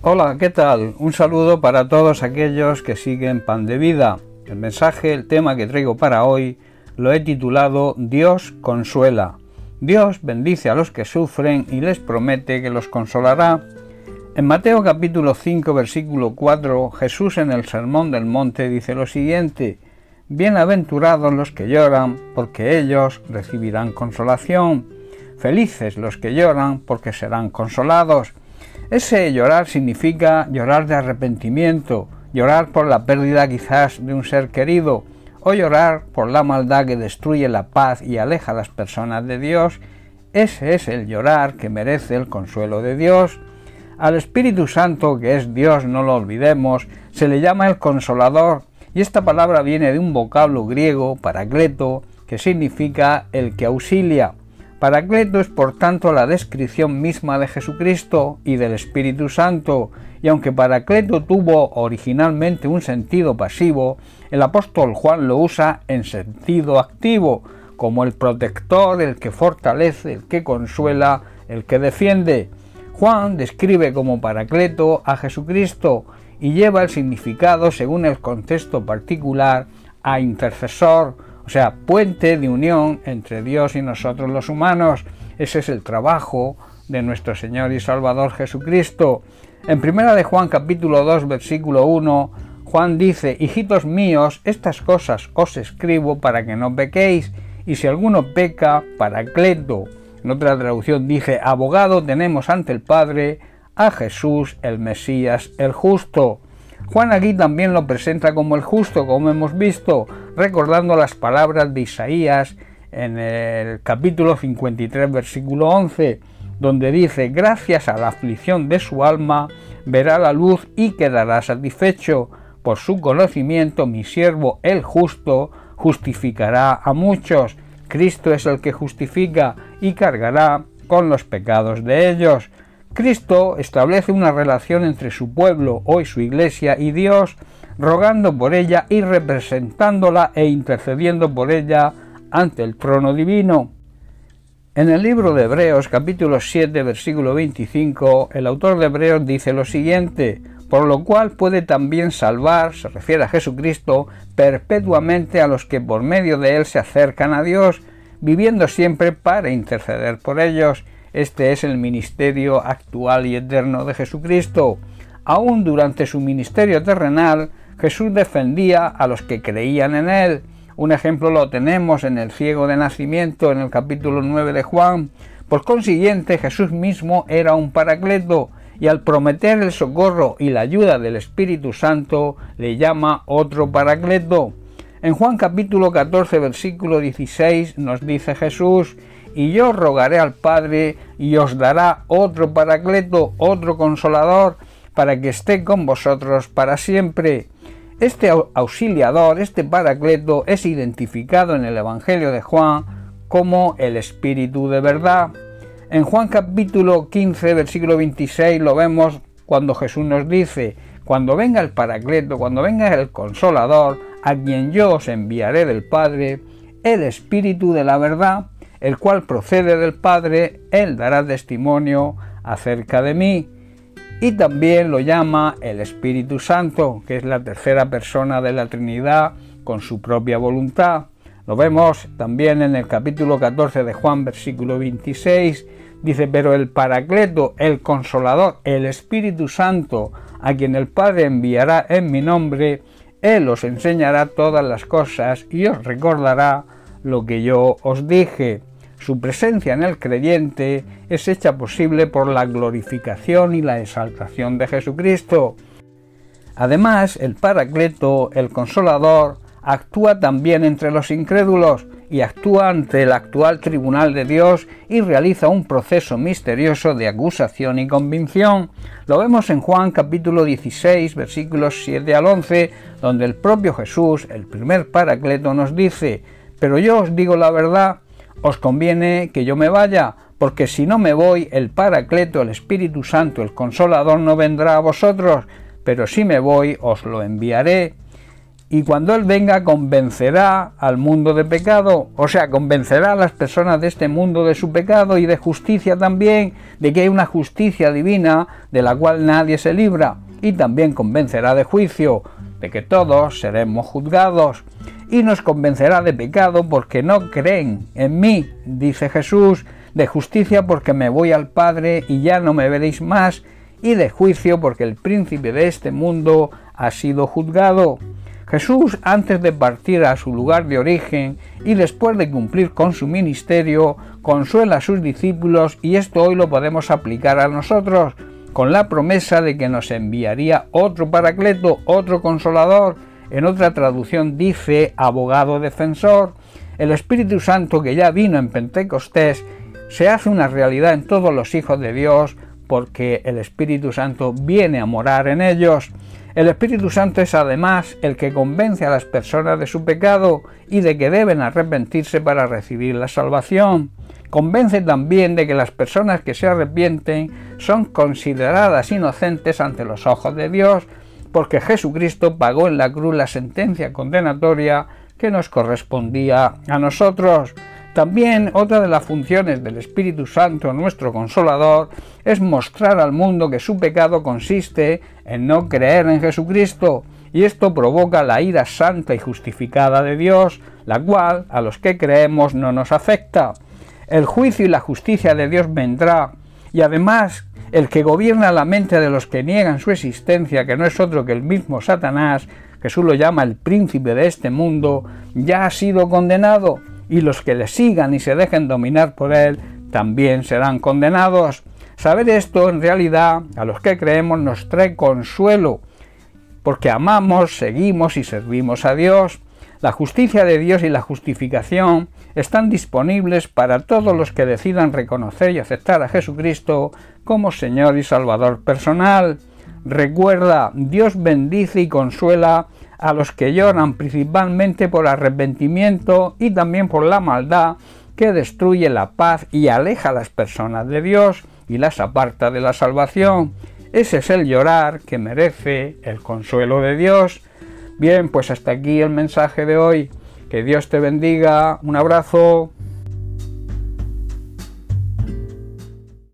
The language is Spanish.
Hola, ¿qué tal? Un saludo para todos aquellos que siguen Pan de Vida. El mensaje, el tema que traigo para hoy, lo he titulado Dios consuela. Dios bendice a los que sufren y les promete que los consolará. En Mateo capítulo 5 versículo 4 Jesús en el Sermón del Monte dice lo siguiente, Bienaventurados los que lloran, porque ellos recibirán consolación. Felices los que lloran, porque serán consolados. Ese llorar significa llorar de arrepentimiento, llorar por la pérdida quizás de un ser querido, o llorar por la maldad que destruye la paz y aleja a las personas de Dios. Ese es el llorar que merece el consuelo de Dios. Al Espíritu Santo, que es Dios, no lo olvidemos, se le llama el consolador, y esta palabra viene de un vocablo griego, paracleto, que significa el que auxilia. Paracleto es por tanto la descripción misma de Jesucristo y del Espíritu Santo, y aunque Paracleto tuvo originalmente un sentido pasivo, el apóstol Juan lo usa en sentido activo, como el protector, el que fortalece, el que consuela, el que defiende. Juan describe como Paracleto a Jesucristo y lleva el significado según el contexto particular a intercesor, o sea, puente de unión entre Dios y nosotros los humanos. Ese es el trabajo de nuestro Señor y Salvador Jesucristo. En primera de Juan capítulo 2 versículo 1, Juan dice, Hijitos míos, estas cosas os escribo para que no pequéis, y si alguno peca, paracleto. En otra traducción dice, abogado tenemos ante el Padre, a Jesús el Mesías el justo. Juan aquí también lo presenta como el justo, como hemos visto, recordando las palabras de Isaías en el capítulo 53, versículo 11, donde dice, gracias a la aflicción de su alma, verá la luz y quedará satisfecho. Por su conocimiento, mi siervo, el justo, justificará a muchos. Cristo es el que justifica y cargará con los pecados de ellos. Cristo establece una relación entre su pueblo, hoy su iglesia, y Dios, rogando por ella y representándola e intercediendo por ella ante el trono divino. En el libro de Hebreos capítulo 7 versículo 25 el autor de Hebreos dice lo siguiente, por lo cual puede también salvar, se refiere a Jesucristo, perpetuamente a los que por medio de él se acercan a Dios, viviendo siempre para interceder por ellos este es el ministerio actual y eterno de Jesucristo. Aún durante su ministerio terrenal, Jesús defendía a los que creían en él. Un ejemplo lo tenemos en el ciego de nacimiento en el capítulo 9 de Juan. Por consiguiente, Jesús mismo era un paracleto y al prometer el socorro y la ayuda del Espíritu Santo le llama otro paracleto. En Juan capítulo 14 versículo 16 nos dice Jesús, y yo rogaré al Padre y os dará otro paracleto, otro consolador, para que esté con vosotros para siempre. Este auxiliador, este paracleto, es identificado en el Evangelio de Juan como el Espíritu de verdad. En Juan capítulo 15, versículo 26 lo vemos cuando Jesús nos dice, cuando venga el paracleto, cuando venga el consolador, a quien yo os enviaré del Padre, el Espíritu de la verdad, el cual procede del Padre, Él dará testimonio acerca de mí. Y también lo llama el Espíritu Santo, que es la tercera persona de la Trinidad con su propia voluntad. Lo vemos también en el capítulo 14 de Juan, versículo 26. Dice, pero el Paracleto, el Consolador, el Espíritu Santo, a quien el Padre enviará en mi nombre, Él os enseñará todas las cosas y os recordará lo que yo os dije. Su presencia en el creyente es hecha posible por la glorificación y la exaltación de Jesucristo. Además, el Paracleto, el Consolador, actúa también entre los incrédulos y actúa ante el actual tribunal de Dios y realiza un proceso misterioso de acusación y convicción. Lo vemos en Juan capítulo 16 versículos 7 al 11, donde el propio Jesús, el primer Paracleto, nos dice, pero yo os digo la verdad, os conviene que yo me vaya, porque si no me voy, el Paracleto, el Espíritu Santo, el Consolador no vendrá a vosotros, pero si me voy, os lo enviaré. y cuando Él venga convencerá al mundo de pecado, o sea, convencerá a las personas de este mundo de su pecado y de justicia también, de que hay una justicia divina de la cual nadie se libra, y también convencerá de juicio, de que todos seremos juzgados, y nos convencerá de pecado porque no creen en mí, dice Jesús, de justicia porque me voy al Padre y ya no me veréis más, y de juicio porque el príncipe de este mundo ha sido juzgado. Jesús, antes de partir a su lugar de origen y después de cumplir con su ministerio, consuela a sus discípulos y esto hoy lo podemos aplicar a nosotros, con la promesa de que nos enviaría otro paracleto, otro consolador. En otra traducción dice abogado defensor. El Espíritu Santo que ya vino en Pentecostés se hace una realidad en todos los hijos de Dios porque el Espíritu Santo viene a morar en ellos. El Espíritu Santo es además el que convence a las personas de su pecado y de que deben arrepentirse para recibir la salvación. Convence también de que las personas que se arrepienten son consideradas inocentes ante los ojos de Dios, porque Jesucristo pagó en la cruz la sentencia condenatoria que nos correspondía a nosotros. También otra de las funciones del Espíritu Santo, nuestro consolador, es mostrar al mundo que su pecado consiste en no creer en Jesucristo, y esto provoca la ira santa y justificada de Dios, la cual a los que creemos no nos afecta. El juicio y la justicia de Dios vendrá, y además el que gobierna la mente de los que niegan su existencia, que no es otro que el mismo Satanás, Jesús lo llama el príncipe de este mundo, ya ha sido condenado y los que le sigan y se dejen dominar por él también serán condenados. Saber esto en realidad a los que creemos nos trae consuelo, porque amamos, seguimos y servimos a Dios. La justicia de Dios y la justificación están disponibles para todos los que decidan reconocer y aceptar a Jesucristo como Señor y Salvador personal. Recuerda, Dios bendice y consuela a los que lloran principalmente por arrepentimiento y también por la maldad que destruye la paz y aleja a las personas de Dios y las aparta de la salvación. Ese es el llorar que merece el consuelo de Dios. Bien, pues hasta aquí el mensaje de hoy. Que Dios te bendiga. Un abrazo.